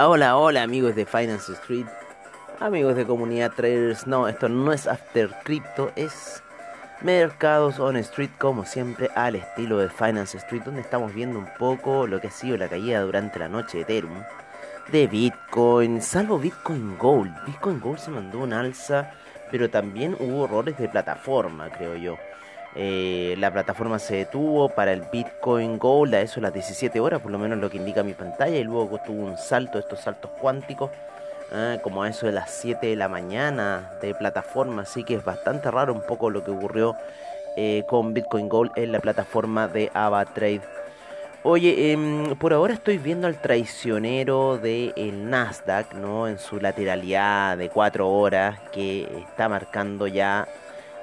Hola, hola, amigos de Finance Street, amigos de comunidad traders. No, esto no es After Crypto, es Mercados on Street como siempre al estilo de Finance Street, donde estamos viendo un poco lo que ha sido la caída durante la noche de Ethereum, de Bitcoin, salvo Bitcoin Gold. Bitcoin Gold se mandó un alza, pero también hubo errores de plataforma, creo yo. Eh, la plataforma se detuvo para el Bitcoin Gold a eso las 17 horas, por lo menos lo que indica mi pantalla, y luego tuvo un salto, estos saltos cuánticos, ah, como a eso de las 7 de la mañana de plataforma, así que es bastante raro un poco lo que ocurrió eh, con Bitcoin Gold en la plataforma de AvaTrade. Oye, em, por ahora estoy viendo al traicionero del Nasdaq, ¿no? En su lateralidad de 4 horas, que está marcando ya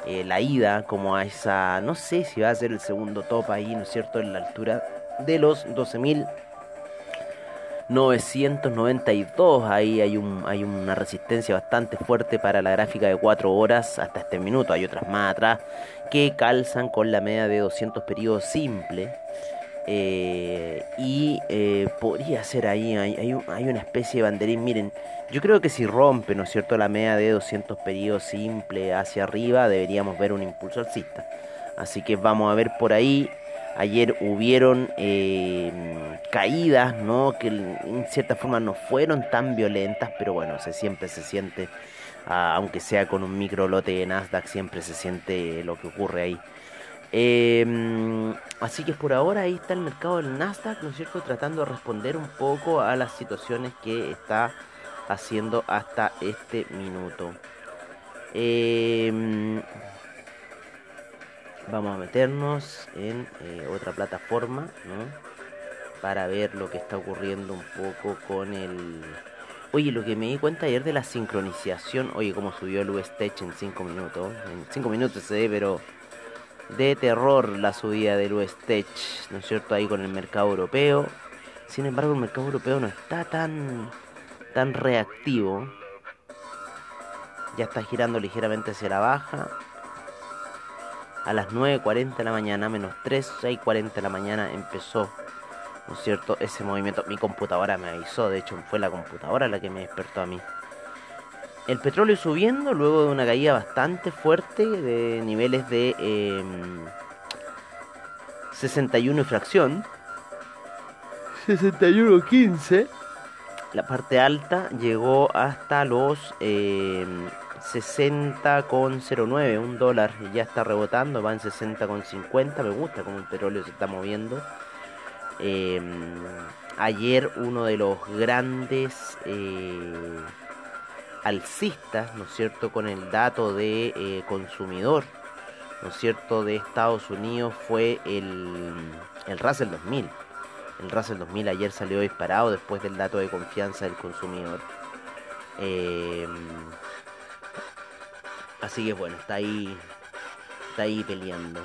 eh, la ida como a esa, no sé si va a ser el segundo top ahí, ¿no es cierto?, en la altura de los 12.992, ahí hay, un, hay una resistencia bastante fuerte para la gráfica de 4 horas hasta este minuto, hay otras más atrás que calzan con la media de 200 periodos simple. Eh, y eh, podría ser ahí, hay, hay, hay, una especie de banderín, miren, yo creo que si rompe, ¿no es cierto?, la media de 200 periodos simple hacia arriba, deberíamos ver un impulso alcista. Así que vamos a ver por ahí. Ayer hubieron eh, caídas, ¿no? Que en cierta forma no fueron tan violentas, pero bueno, siempre se siente, aunque sea con un micro lote de Nasdaq, siempre se siente lo que ocurre ahí. Em, así que por ahora ahí está el mercado del Nasdaq, ¿no es cierto? Tratando de responder un poco a las situaciones que está haciendo hasta este minuto. Em, vamos a meternos en eh, otra plataforma, ¿no? Para ver lo que está ocurriendo un poco con el... Oye, lo que me di cuenta ayer de la sincronización, oye, cómo subió el USTech en 5 minutos. En 5 minutos se ve, pero de terror la subida del USTech, ¿no es cierto? Ahí con el mercado europeo. Sin embargo, el mercado europeo no está tan, tan reactivo. Ya está girando ligeramente hacia la baja. A las 9.40 de la mañana, menos 3, 6.40 de la mañana empezó, ¿no es cierto? Ese movimiento. Mi computadora me avisó, de hecho fue la computadora la que me despertó a mí. El petróleo subiendo luego de una caída bastante fuerte de niveles de 61 em, y fracción. 61.15. La parte alta llegó hasta los 60,09, em, un dólar. Ya está rebotando, va en 60,50. Me gusta cómo el petróleo se está moviendo. Em, ayer uno de los grandes eh, alcistas, ¿no es cierto?, con el dato de eh, consumidor, ¿no es cierto?, de Estados Unidos fue el, el Russell 2000. El Russell 2000 ayer salió disparado después del dato de confianza del consumidor. Eh, así que bueno, está ahí, está ahí peleando.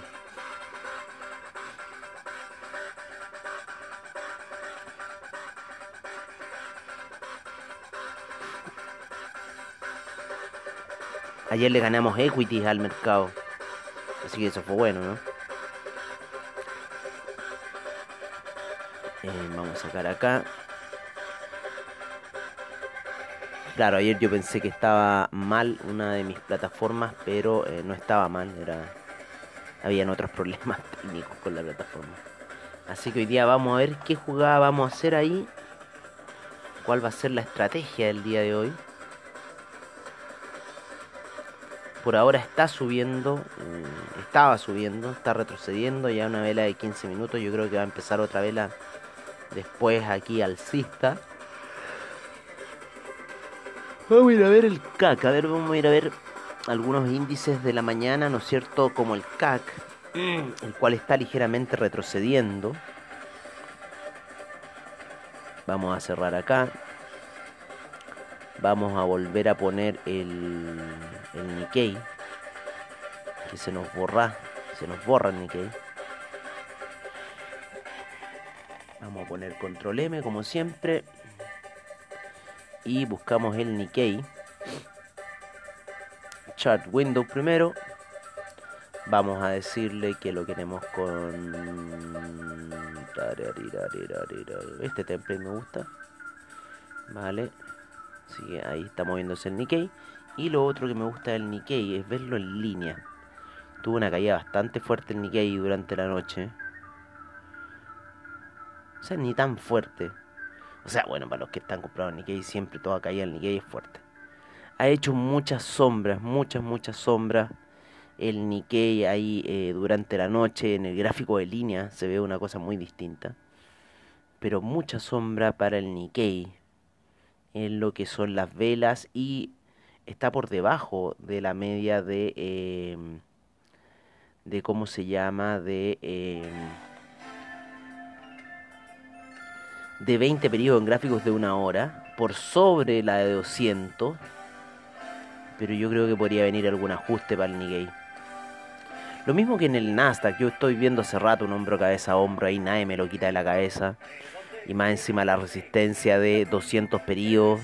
Ayer le ganamos equities al mercado. Así que eso fue bueno, ¿no? Sacar acá. Claro, ayer yo pensé que estaba mal una de mis plataformas, pero eh, no estaba mal, era habían otros problemas técnicos con la plataforma. Así que hoy día vamos a ver qué jugada vamos a hacer ahí, cuál va a ser la estrategia del día de hoy. por ahora está subiendo, mm, estaba subiendo, está retrocediendo, ya una vela de 15 minutos, yo creo que va a empezar otra vela después aquí alcista. Vamos a ir a ver el CAC, a ver, vamos a ir a ver algunos índices de la mañana, ¿no es cierto? Como el CAC, el cual está ligeramente retrocediendo. Vamos a cerrar acá. Vamos a volver a poner el, el Nikkei. Que se nos borra. Se nos borra el Nikkei. Vamos a poner control M como siempre. Y buscamos el Nikkei. Chart window primero. Vamos a decirle que lo queremos con... Este template me gusta. Vale. Así que ahí está moviéndose el Nikkei. Y lo otro que me gusta del Nikkei es verlo en línea. Tuvo una caída bastante fuerte el Nikkei durante la noche. O sea, ni tan fuerte. O sea, bueno, para los que están comprados Nikkei, siempre toda caída del Nikkei es fuerte. Ha hecho muchas sombras, muchas, muchas sombras. El Nikkei ahí eh, durante la noche, en el gráfico de línea, se ve una cosa muy distinta. Pero mucha sombra para el Nikkei en lo que son las velas y está por debajo de la media de em, de cómo se llama de em, de 20 periodos en gráficos de una hora por sobre la de 200 pero yo creo que podría venir algún ajuste para el Nikkei lo mismo que en el Nasdaq yo estoy viendo hace rato un hombro cabeza a hombro ahí nadie me lo quita de la cabeza y más encima la resistencia de 200 periodos,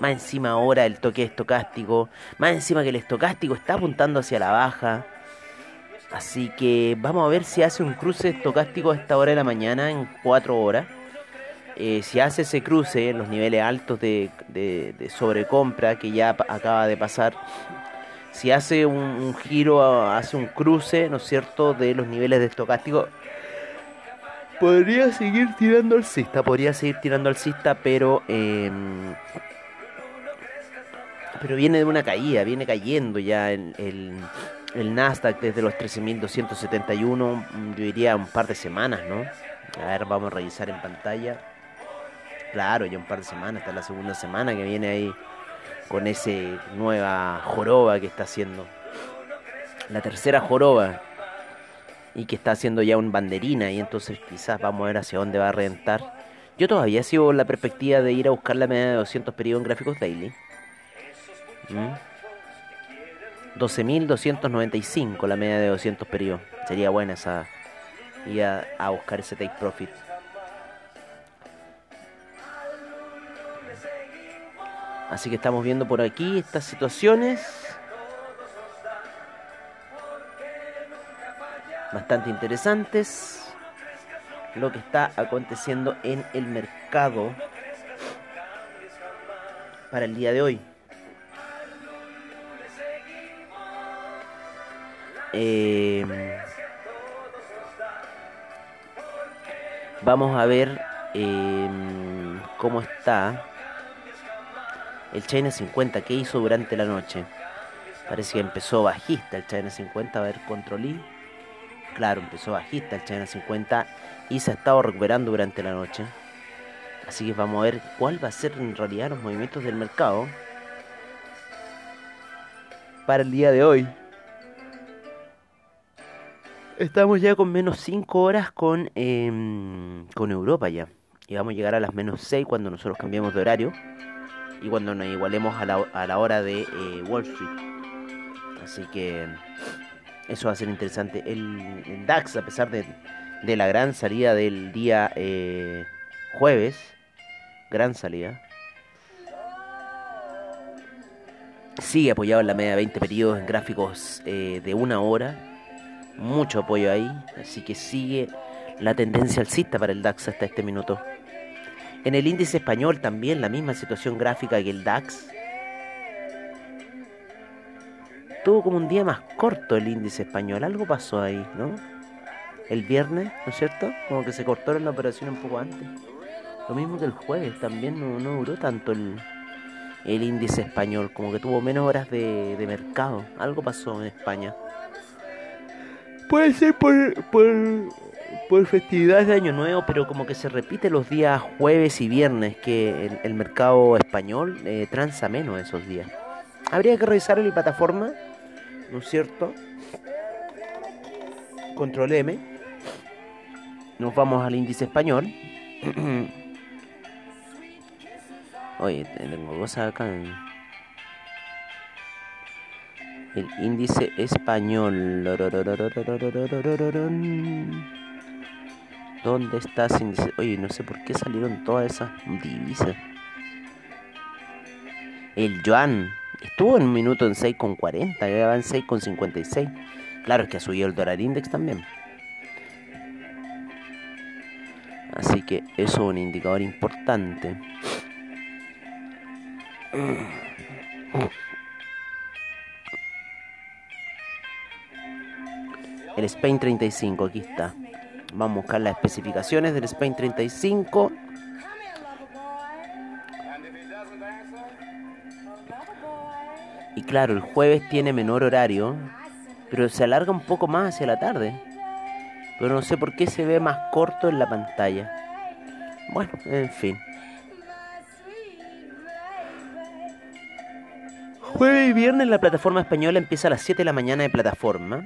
más encima ahora el toque estocástico, más encima que el estocástico está apuntando hacia la baja. Así que vamos a ver si hace un cruce estocástico a esta hora de la mañana en 4 horas. Eh, si hace ese cruce en los niveles altos de, sobrecompra que ya acaba de pasar, si hace un, giro, hace un cruce, ¿no es cierto?, de los niveles de estocástico, podría seguir tirando alcista, podría seguir tirando alcista, pero em, pero viene de una caída, viene cayendo ya el, el, Nasdaq desde los 13.271, yo diría un par de semanas, ¿no? A ver, vamos a revisar en pantalla. Claro, ya un par de semanas, es la segunda semana que viene ahí con ese nueva joroba que está haciendo. La tercera joroba y que está haciendo ya un banderina y entonces quizás vamos a ver hacia dónde va a reventar. Yo todavía sigo la perspectiva de ir a buscar la media de 200 periodos en gráficos daily. 12.295 ¿Mm? la media de 200 periodos. Sería buena esa ir a, a buscar ese take profit. Así que estamos viendo por aquí estas situaciones. bastante interesantes lo que está aconteciendo en el mercado para el día de hoy. Em, vamos a ver em, cómo está el China 50 que hizo durante la noche. Parece que empezó bajista el China 50. A ver, controlí. Claro, empezó bajista el China 50 y se ha estado recuperando durante la noche. Así que vamos a ver cuál va a ser en realidad los movimientos del mercado para el día de hoy. Estamos ya con menos 5 horas con, em, con Europa ya. Y vamos a llegar a las menos 6 cuando nosotros cambiemos de horario. Y cuando nos igualemos a la, a la hora de eh, Wall Street. Así que eso va a ser interesante. El, DAX, a pesar de, la gran salida del día eh, jueves, gran salida, sigue apoyado en la media de 20 periodos en gráficos eh, de una hora. Mucho apoyo ahí, así que sigue la tendencia alcista para el DAX hasta este minuto. En el índice español también la misma situación gráfica que el DAX. tuvo como un día más corto el índice español. Algo pasó ahí, ¿no? El viernes, ¿no es cierto? Como que se cortó la operación un poco antes. Lo mismo que el jueves, también no, duró tanto el, el índice español, como que tuvo menos horas de, mercado. Algo pasó en España. Puede ser por, por, por, festividades de Año Nuevo, pero como que se repite los días jueves y viernes, que el, mercado español eh, transa menos esos días. Habría que revisar en la plataforma, ¿no es cierto? Control M. Nos vamos al índice español. Oye, tengo cosas acá. El índice español. ¿Dónde está? Oye, no sé por qué salieron todas esas divisas. El yuan estuvo en un minuto en 6,40, ya va en 6,56. Claro, es que ha subido el dólar index también. Así que eso es un indicador importante. El Spain 35, aquí está. Vamos a buscar las especificaciones del Spain 35. Y claro, el jueves tiene menor horario, pero se alarga un poco más hacia la tarde. Pero no sé por qué se ve más corto en la pantalla. Bueno, en fin. Jueves y viernes la plataforma española empieza a las 7 de la mañana de plataforma.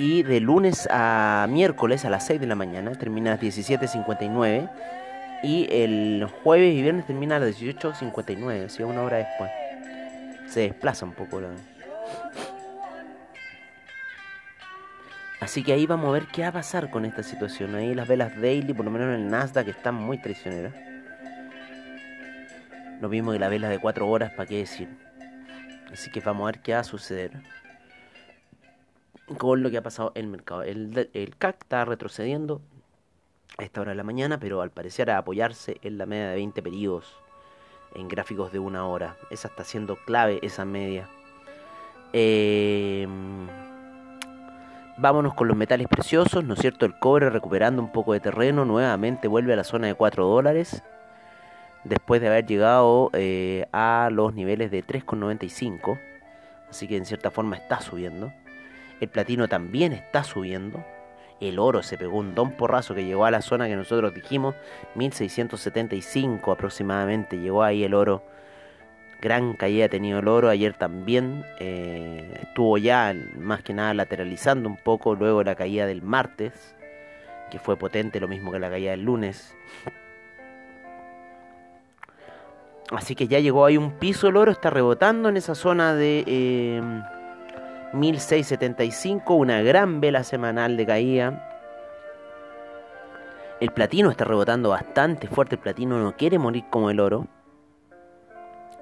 Y de lunes a miércoles a las 6 de la mañana termina a las 17.59. Y el jueves y viernes termina a las 18.59, o sea, una hora después. Se desplaza un poco la... Así que ahí vamos a ver qué va a pasar con esta situación. Ahí las velas daily, por lo menos en el Nasdaq, están muy traicioneras. Lo mismo que la vela de 4 horas, ¿para qué decir? Así que vamos a ver qué va a suceder con lo que ha pasado en el mercado. El, el CAC está retrocediendo a esta hora de la mañana, pero al parecer a apoyarse en la media de 20 periodos en gráficos de una hora. Esa está siendo clave, esa media. Em, vámonos con los metales preciosos, ¿no es cierto? El cobre recuperando un poco de terreno, nuevamente vuelve a la zona de 4 dólares después de haber llegado eh, a los niveles de 3,95. Así que en cierta forma está subiendo. El platino también está subiendo. El oro se pegó un don porrazo que llegó a la zona que nosotros dijimos, 1675 aproximadamente. Llegó ahí el oro. Gran caída ha tenido el oro. Ayer también eh, estuvo ya más que nada lateralizando un poco luego la caída del martes, que fue potente, lo mismo que la caída del lunes. Así que ya llegó ahí un piso el oro, está rebotando en esa zona de eh, 1675, una gran vela semanal de caída. El platino está rebotando bastante fuerte, el platino no quiere morir como el oro.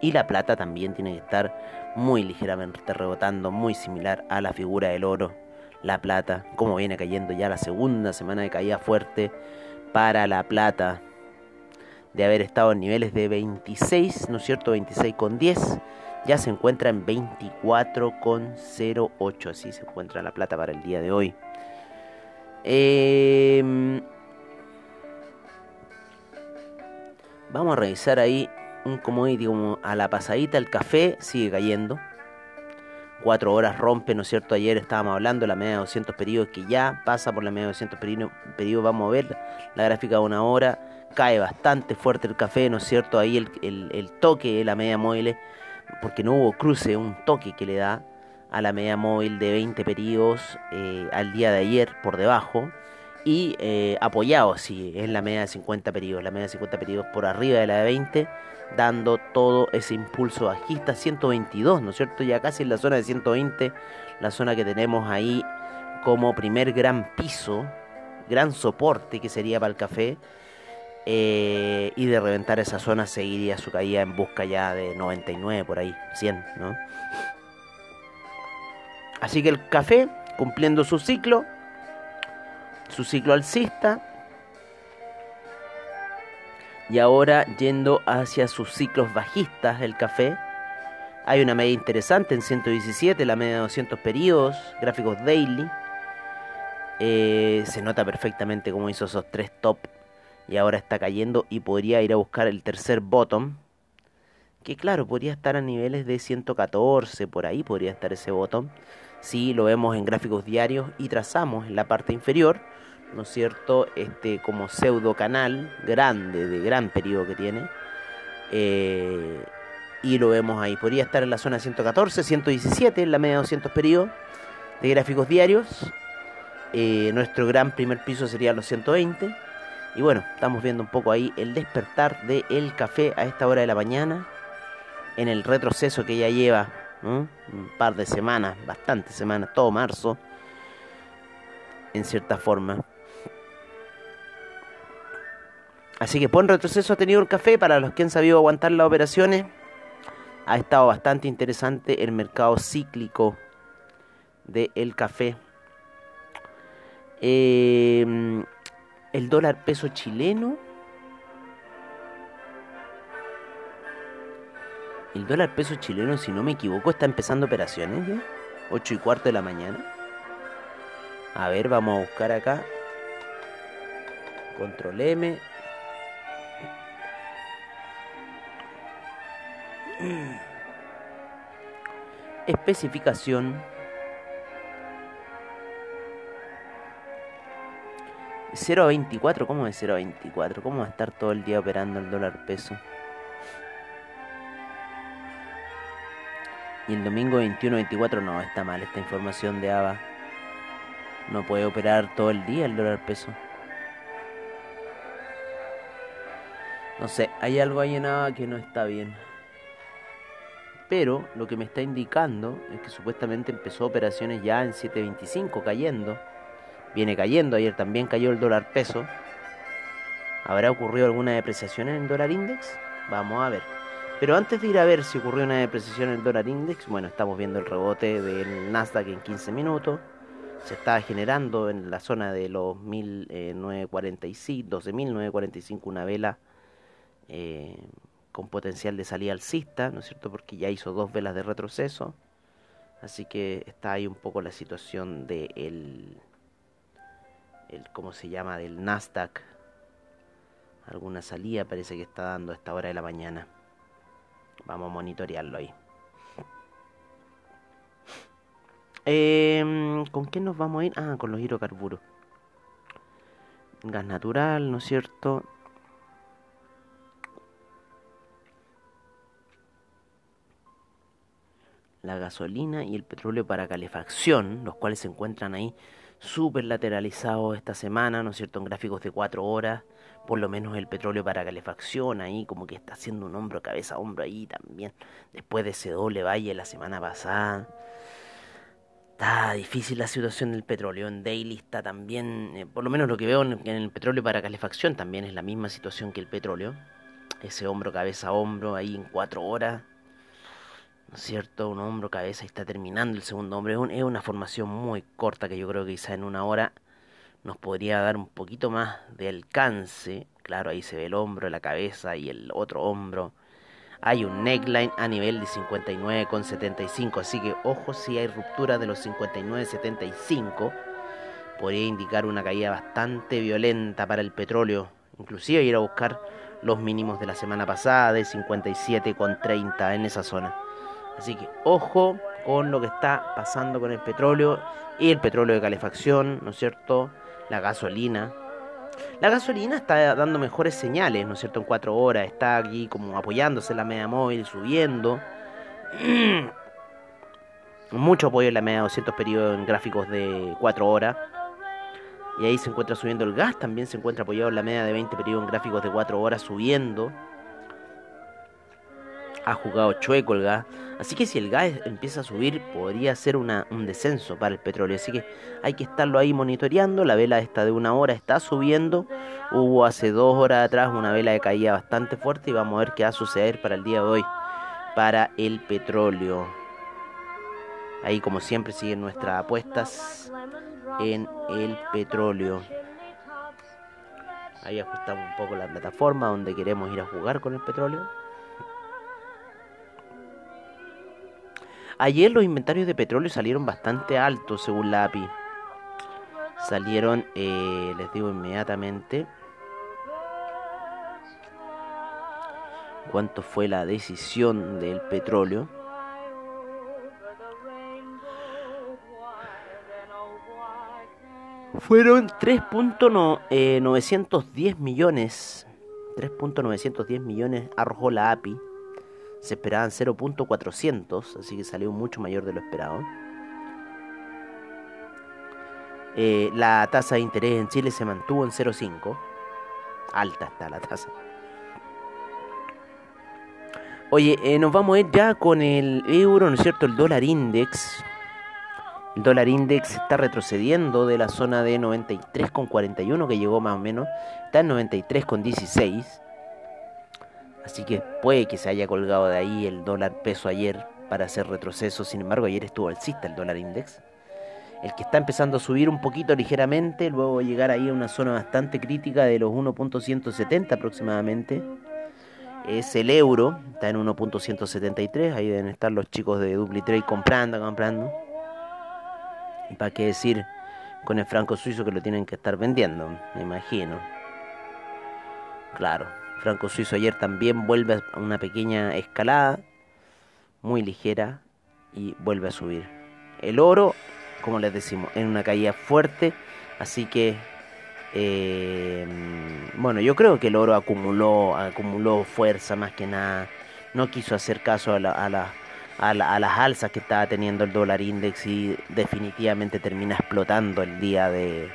Y la plata también tiene que estar muy ligeramente rebotando, muy similar a la figura del oro. La plata, como viene cayendo ya la segunda semana de caída fuerte para la plata de haber estado en niveles de 26, ¿no es cierto? 26,10, ya se encuentra en 24,08, así se encuentra la plata para el día de hoy. Em, vamos a revisar ahí un commodity como a la pasadita, el café sigue cayendo. 4 horas rompe, ¿no es cierto? Ayer estábamos hablando la media de 200 periodos que ya pasa por la media de 200 periodos. vamos a ver la gráfica de una hora cae bastante fuerte el café, ¿no es cierto? Ahí el, toque de la media móvil, porque no hubo cruce, un toque que le da a la media móvil de 20 periodos eh, al día de ayer por debajo y eh, apoyado, sí, es la media de 50 periodos, la media de 50 periodos por arriba de la de 20, dando todo ese impulso bajista, 122, ¿no es cierto? Ya casi en la zona de 120, la zona que tenemos ahí como primer gran piso, gran soporte que sería para el café. Eh, y de reventar esa zona seguiría su caída en busca ya de 99 por ahí, 100, ¿no? Así que el café, cumpliendo su ciclo, su ciclo alcista, y ahora yendo hacia sus ciclos bajistas el café, hay una media interesante en 117, la media de 200 periodos, gráficos daily. Eh, se nota perfectamente cómo hizo esos tres top y ahora está cayendo y podría ir a buscar el tercer bottom que claro, podría estar a niveles de 114, por ahí podría estar ese botón. Si lo vemos en gráficos diarios y trazamos en la parte inferior, ¿no es cierto? Este como pseudo canal grande, de gran periodo que tiene. Eh, y lo vemos ahí. Podría estar en la zona 114, 117, en la media de 200 periodos de gráficos diarios. Eh, nuestro gran primer piso sería los 120. Y bueno, estamos viendo un poco ahí el despertar del café a esta hora de la mañana. En el retroceso que ya lleva un par de semanas, bastantes semanas, todo marzo. En cierta forma. Así que por retroceso ha tenido el café para los que han sabido aguantar las operaciones. Ha estado bastante interesante el mercado cíclico del café. Em, el dólar peso chileno. El dólar peso chileno, si no me equivoco, está empezando operaciones ya. 8 y cuarto de la mañana. A ver, vamos a buscar acá. Control M. Especificación. 0.24, ¿cómo es 0.24? ¿Cómo va a estar todo el día operando el dólar peso? Y el domingo 21-24 no, está mal esta información de ABA. No puede operar todo el día el dólar peso. No sé, hay algo ahí en ABA que no está bien. Pero lo que me está indicando es que supuestamente empezó operaciones ya en 7.25 cayendo. Viene cayendo, ayer también cayó el dólar peso. ¿Habrá ocurrido alguna depreciación en el dólar index? Vamos a ver. Pero antes de ir a ver si ocurrió una depreciación en el dólar index, bueno, estamos viendo el rebote del Nasdaq en 15 minutos. Se está generando en la zona de los 1945, 12.945 una vela eh, con potencial de salida alcista, ¿no es cierto? Porque ya hizo dos velas de retroceso. Así que está ahí un poco la situación de el, ¿cómo se llama? del Nasdaq. Alguna salida parece que está dando a esta hora de la mañana. Vamos a monitorearlo ahí. Em, ¿Con qué nos vamos a ir? Ah, con los hidrocarburos. Gas natural, ¿no es cierto? la gasolina y el petróleo para calefacción, los cuales se encuentran ahí súper lateralizados esta semana, ¿no es cierto?, en gráficos de 4 horas, por lo menos el petróleo para calefacción ahí como que está haciendo un hombro, cabeza, hombro ahí también, después de ese doble valle la semana pasada. Está difícil la situación del petróleo. En Daily está también, eh, por lo menos lo que veo en, el petróleo para calefacción también es la misma situación que el petróleo. Ese hombro, cabeza, hombro ahí en 4 horas ¿no es cierto? Un hombro, cabeza y está terminando el segundo hombro. Es, una formación muy corta que yo creo que quizá en una hora nos podría dar un poquito más de alcance. Claro, ahí se ve el hombro, la cabeza y el otro hombro. Hay un neckline a nivel de 59,75, así que ojo si hay ruptura de los 59,75. Podría indicar una caída bastante violenta para el petróleo. Inclusive ir a buscar los mínimos de la semana pasada de 57,30 en esa zona. Así que ojo con lo que está pasando con el petróleo y el petróleo de calefacción, ¿no es cierto? La gasolina. La gasolina está dando mejores señales, ¿no es cierto? En cuatro horas está aquí como apoyándose en la media móvil, subiendo. Mucho apoyo en la media 200 periodos en gráficos de 4 horas. Y ahí se encuentra subiendo el gas, también se encuentra apoyado en la media de 20 periodos en gráficos de 4 horas subiendo ha jugado chueco el gas. Así que si el gas empieza a subir, podría ser un descenso para el petróleo. Así que hay que estarlo ahí monitoreando. La vela esta de una hora está subiendo. Hubo hace dos horas atrás una vela de caída bastante fuerte y vamos a ver qué va a suceder para el día de hoy para el petróleo. Ahí como siempre siguen nuestras apuestas en el petróleo. Ahí ajustamos un poco la plataforma donde queremos ir a jugar con el petróleo. Ayer los inventarios de petróleo salieron bastante altos según la API. Salieron, eh, les digo inmediatamente, cuánto fue la decisión del petróleo. Fueron 3.910 millones. 3.910 millones arrojó la API. Se esperaban 0.400, así que salió mucho mayor de lo esperado. Eh, la tasa de interés en Chile se mantuvo en 0.5. Alta está la tasa. Oye, eh, nos vamos a ir ya con el euro, ¿no es cierto? El dólar index. El dólar index está retrocediendo de la zona de 93,41 que llegó más o menos. Está en 93,16. Así que puede que se haya colgado de ahí el dólar peso ayer para hacer retroceso. Sin embargo, ayer estuvo alcista el dólar index el que está empezando a subir un poquito ligeramente, luego llegar ahí a una zona bastante crítica de los 1.170 aproximadamente. Es el euro, está en 1.173, ahí deben estar los chicos de DupliTrade comprando, comprando. Y para qué decir con el franco suizo que lo tienen que estar vendiendo, me imagino. Claro, franco suizo ayer también vuelve a una pequeña escalada, muy ligera, y vuelve a subir. El oro como les decimos, en una caída fuerte. Así que, eh, bueno, yo creo que el oro acumuló, acumuló fuerza más que nada. No quiso hacer caso a, la, a, las alzas que estaba teniendo el dólar index y definitivamente termina explotando el día de,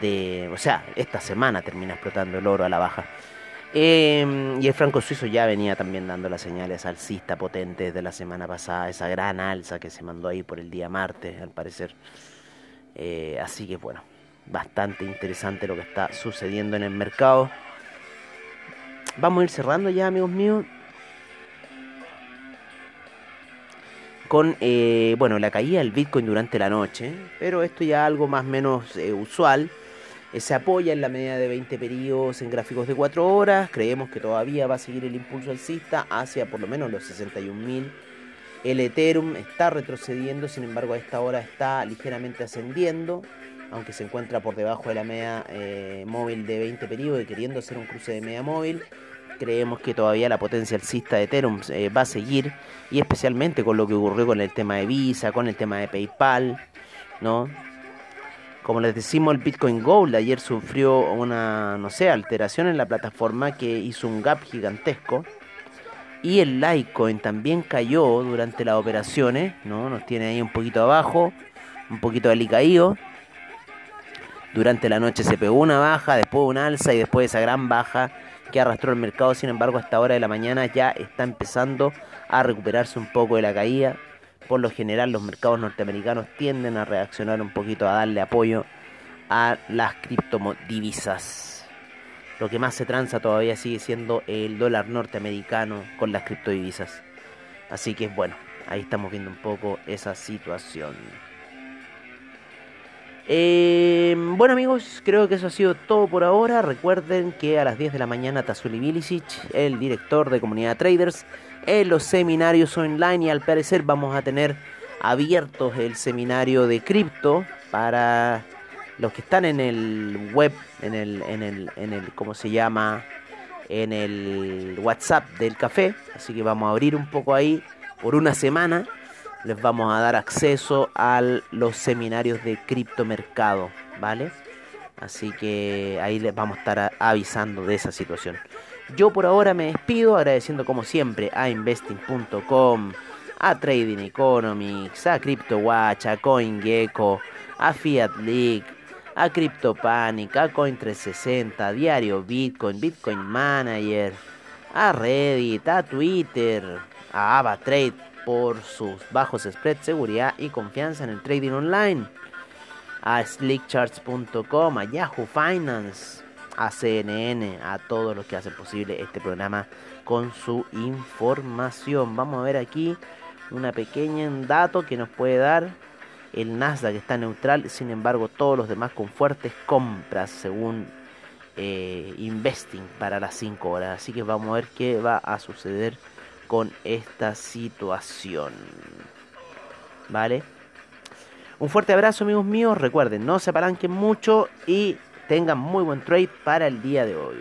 de, o sea, esta semana termina explotando el oro a la baja. Em, y el franco suizo ya venía también dando las señales alcista potentes de la semana pasada, esa gran alza que se mandó ahí por el día martes, al parecer. Eh, así que bueno, bastante interesante lo que está sucediendo en el mercado. Vamos a ir cerrando ya, amigos míos. Con eh, bueno, la caída del Bitcoin durante la noche, pero esto ya algo más o menos eh, usual se apoya en la medida de 20 periodos en gráficos de 4 horas. Creemos que todavía va a seguir el impulso alcista hacia por lo menos los 61.000. El Ethereum está retrocediendo, sin embargo a esta hora está ligeramente ascendiendo, aunque se encuentra por debajo de la media eh, móvil de 20 periodos y queriendo hacer un cruce de media móvil. Creemos que todavía la potencia alcista de Ethereum eh, va a seguir y especialmente con lo que ocurrió con el tema de Visa, con el tema de PayPal, ¿no? Como les decimos, el Bitcoin Gold ayer sufrió una, no sé, alteración en la plataforma que hizo un gap gigantesco. Y el Litecoin también cayó durante las operaciones, ¿no? Nos tiene ahí un poquito abajo, un poquito alicaído. Durante la noche se pegó una baja, después una alza y después esa gran baja que arrastró el mercado. Sin embargo, a esta hora de la mañana ya está empezando a recuperarse un poco de la caída por lo general los mercados norteamericanos tienden a reaccionar un poquito, a darle apoyo a las criptodivisas. Lo que más se transa todavía sigue siendo el dólar norteamericano con las criptodivisas. Así que bueno, ahí estamos viendo un poco esa situación. Eh, bueno amigos, creo que eso ha sido todo por ahora. Recuerden que a las 10 de la mañana Tazuli Bilicic, el director de Comunidad Traders, en los seminarios online y al parecer vamos a tener abiertos el seminario de cripto para los que están en el web, en el, en el, en el, ¿cómo se llama? En el WhatsApp del café. Así que vamos a abrir un poco ahí por una semana. Les vamos a dar acceso a los seminarios de criptomercado, ¿vale? Así que ahí les vamos a estar avisando de esa situación. Yo por ahora me despido agradeciendo como siempre a investing.com, a Trading Economics, a CryptoWatch, a CoinGecko, a Fiat League, a CryptoPanic, a Coin360, a Diario Bitcoin, Bitcoin Manager, a Reddit, a Twitter, a AvaTrade por sus bajos spreads, seguridad y confianza en el trading online, a slickcharts.com, a Yahoo Finance, a CNN, a todos los que hacen posible este programa con su información. Vamos a ver aquí una pequeña dato que nos puede dar el Nasdaq está neutral, sin embargo todos los demás con fuertes compras según eh, Investing para las 5 horas. Así que vamos a ver qué va a suceder con esta situación. ¿Vale? Un fuerte abrazo amigos míos, recuerden, no se apalanquen mucho y tengan muy buen trade para el día de hoy.